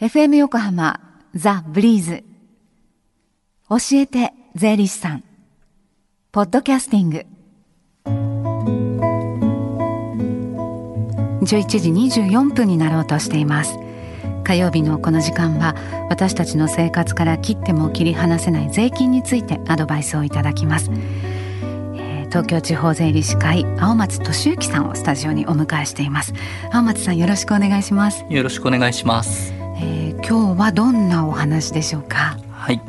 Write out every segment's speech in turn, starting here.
FM 横浜ザ・ブリーズ。教えて税理士さん。ポッドキャスティング。11時24分になろうとしています。火曜日のこの時間は私たちの生活から切っても切り離せない税金についてアドバイスをいただきます。東京地方税理士会青松俊之さんをスタジオにお迎えしています。青松さんよろしくお願いします。よろしくお願いします、今日はどんなお話でしょうか？はい。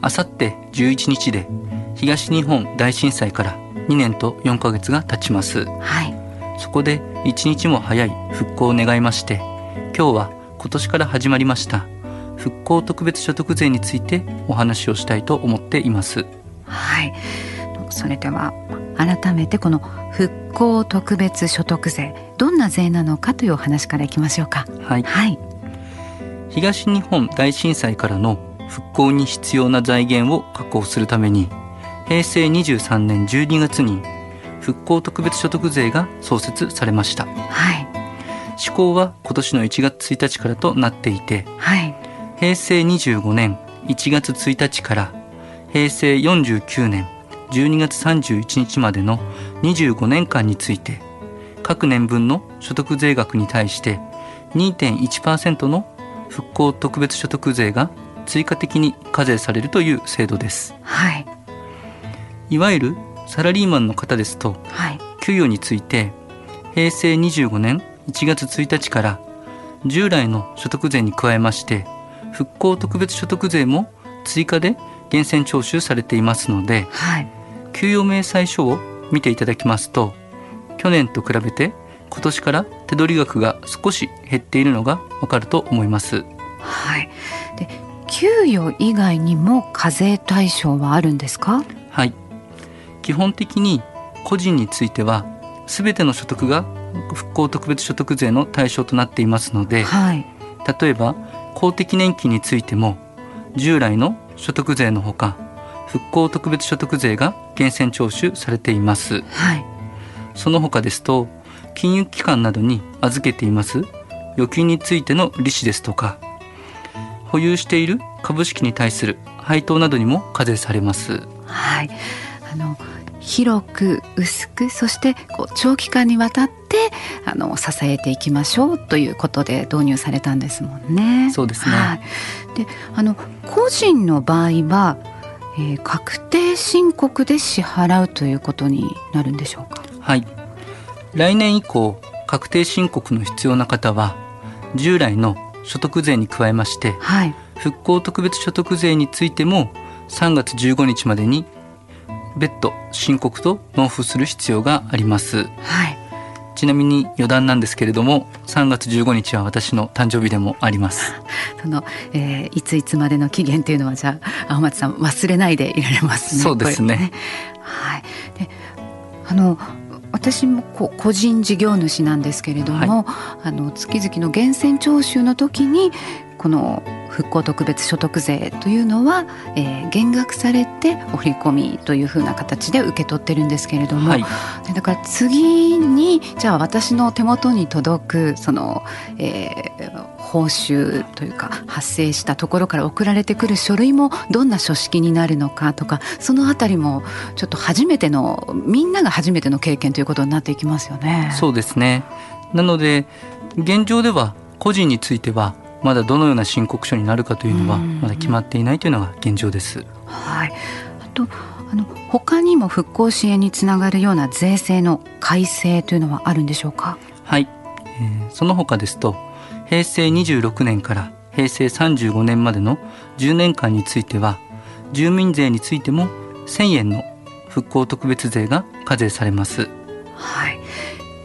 あさって11日で東日本大震災から2年と4ヶ月が経ちます。はい。そこで一日も早い復興を願いまして今日は今年から始まりました復興特別所得税についてお話をしたいと思っています。はい。それでは改めてこの復興特別所得税どんな税なのかというお話からいきましょうか。はい、はい東日本大震災からの復興に必要な財源を確保するために平成23年12月に復興特別所得税が創設されました、はい、施行は今年の1月1日からとなっていて、はい、平成25年1月1日から平成49年12月31日までの25年間について各年分の所得税額に対して2.1%の復興特別所得税が追加的に課税されるという制度です。はい。いわゆるサラリーマンの方ですと、はい、給与について平成25年1月1日から従来の所得税に加えまして復興特別所得税も追加で源泉徴収されていますので、はい、給与明細書を見ていただきますと去年と比べて今年から手取り額が少し減っているのがわかると思います。はい。で、給与以外にも課税対象はあるんですか？はい。基本的に個人についてはすべての所得が復興特別所得税の対象となっていますので、はい、例えば公的年金についても従来の所得税のほか復興特別所得税が源泉徴収されています、はい、その他ですと金融機関などに預けています預金についての利子ですとか保有している株式に対する配当などにも課税されます。はい、あの広く薄くそしてこう長期間にわたってあの支えていきましょうということで導入されたんですもんね。そうですね。はい、であの個人の場合は、えー、確定申告で支払うということになるんでしょうか？はい。来年以降確定申告の必要な方は従来の所得税に加えまして、はい、復興特別所得税についても3月15日までに別途申告と納付する必要があります、はい、ちなみに余談なんですけれども3月15日は私の誕生日でもあります。その、えー、いついつまでの期限っていうのはじゃあ青松さん忘れないでいられますね。そうですね、ね、はい。であの私もこ個人事業主なんですけれども、はい、あの月々の源泉徴収の時にこの復興特別所得税というのは、えー、減額されてお振り込みというふうな形で受け取ってるんですけれども、はい、だから次にじゃあ私の手元に届くその、えー、報酬というか発生したところから送られてくる書類もどんな書式になるのかとかそのあたりもちょっと初めてのみんなが初めての経験ということになっていきますよね。そうですねなので現状では個人についてはまだどのような申告書になるかというのはまだ決まっていないというのが現状です。はい、あとあの他にも復興支援につながるような税制の改正というのはあるんでしょうか？はい、えー、その他ですと平成26年から平成35年までの10年間については住民税についても1000円の復興特別税が課税されます。はい、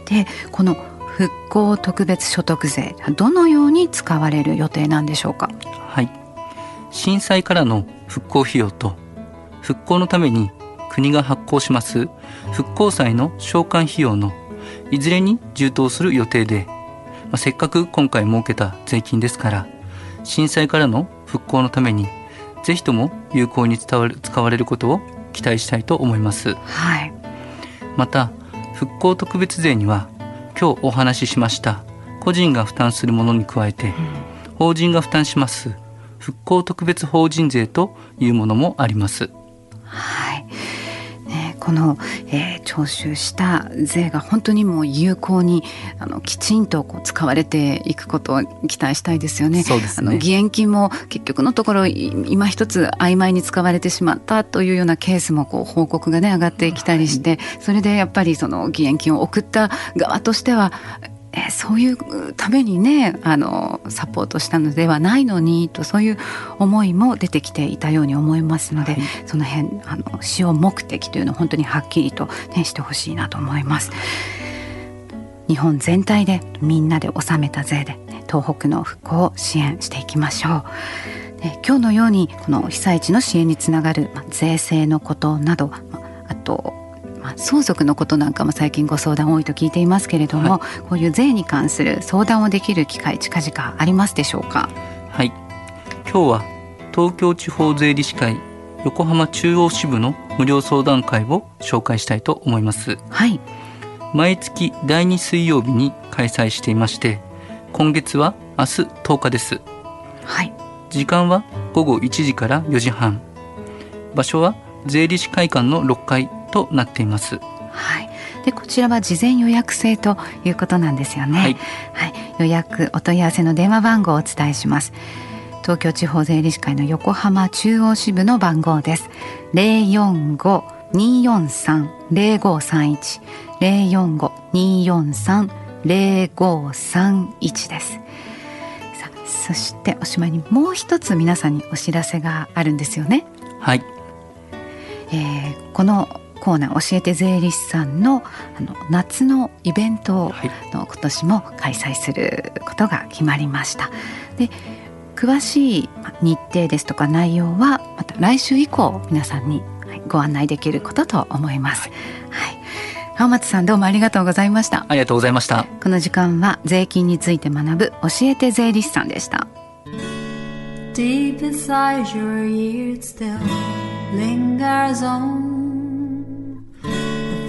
でこの復興特別所得税どのように使われる予定なんでしょうか？はい。震災からの復興費用と復興のために国が発行します復興債の償還費用のいずれに充当する予定で、まあ、せっかく今回設けた税金ですから震災からの復興のためにぜひとも有効に伝わる使われることを期待したいと思います、はい、また復興特別税には今日お話ししました。個人が負担するものに加えて、法人が負担します。復興特別法人税というものもあります。はい。ね、この、えー、徴収した税が本当にもう有効にあのきちんとこう使われていくことを期待したいですよね。そうですねあの義援金も結局のところい今一つ曖昧に使われてしまったというようなケースもこう報告がね上がってきたりして、それでやっぱりその義援金を送った側としてはえーそういうためにねあのサポートしたのではないのにとそういう思いも出てきていたように思いますので、はいその辺あの使用目的というのを本当にはっきりと、ね、してほしいなと思います。日本全体でみんなで納めた税で、ね、東北の復興を支援していきましょう。で今日のようにこの被災地の支援につながる、まあ、税制のことなど、まああとまあ、相続のことなんかも最近ご相談多いと聞いていますけれども、こういう税に関する相談をできる機会近々ありますでしょうか？はい。今日は東京地方税理士会横浜中央支部の無料相談会を紹介したいと思います。はい。毎月第2水曜日に開催していまして今月は明日10日です。はい。時間は午後1時から4時半。場所は税理士会館の6階となっています。はい。でこちらは事前予約制ということなんですよね。はい。はい、予約お問い合わせの電話番号をお伝えします。東京地方税理士会の横浜中央支部の番号です。零四五二四三零五三一。零四五二四三零五三一です。さあそしておしまいにもう一つ皆さんにお知らせがあるんですよね。はい。えーこのコーナー教えて税理士さんのあの夏のイベントをはいの今年も開催することが決まりました。で詳しいまあ日程ですとか内容はまた来週以降皆さんにはいご案内できることと思います。はい、青松さんどうもありがとうございました。ありがとうございましたこの時間は税金について学ぶ教えて税理士さんでした。Deep inside your ears still lingers on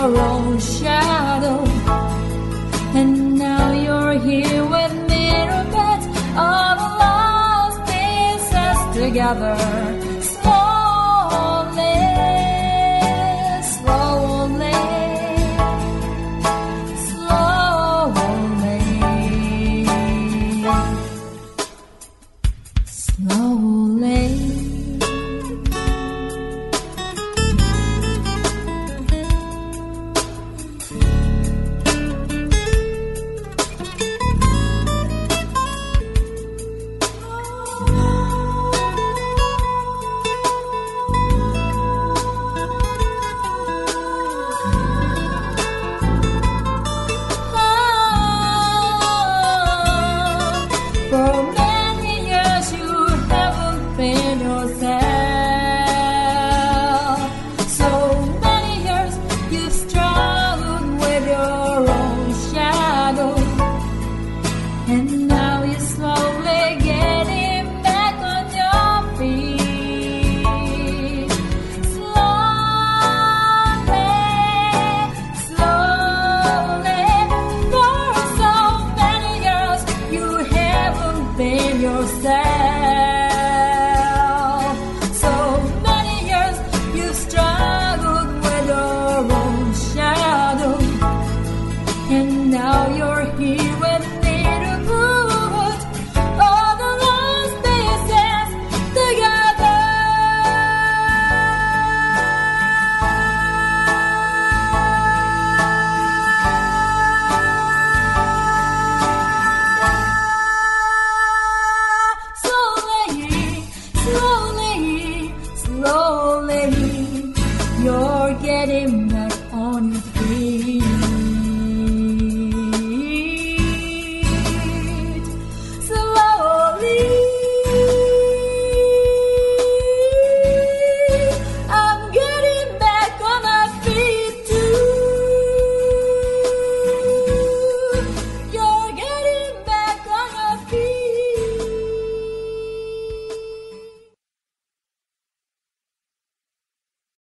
Your own shadow. And now you're here with me, beds all the lost pieces together.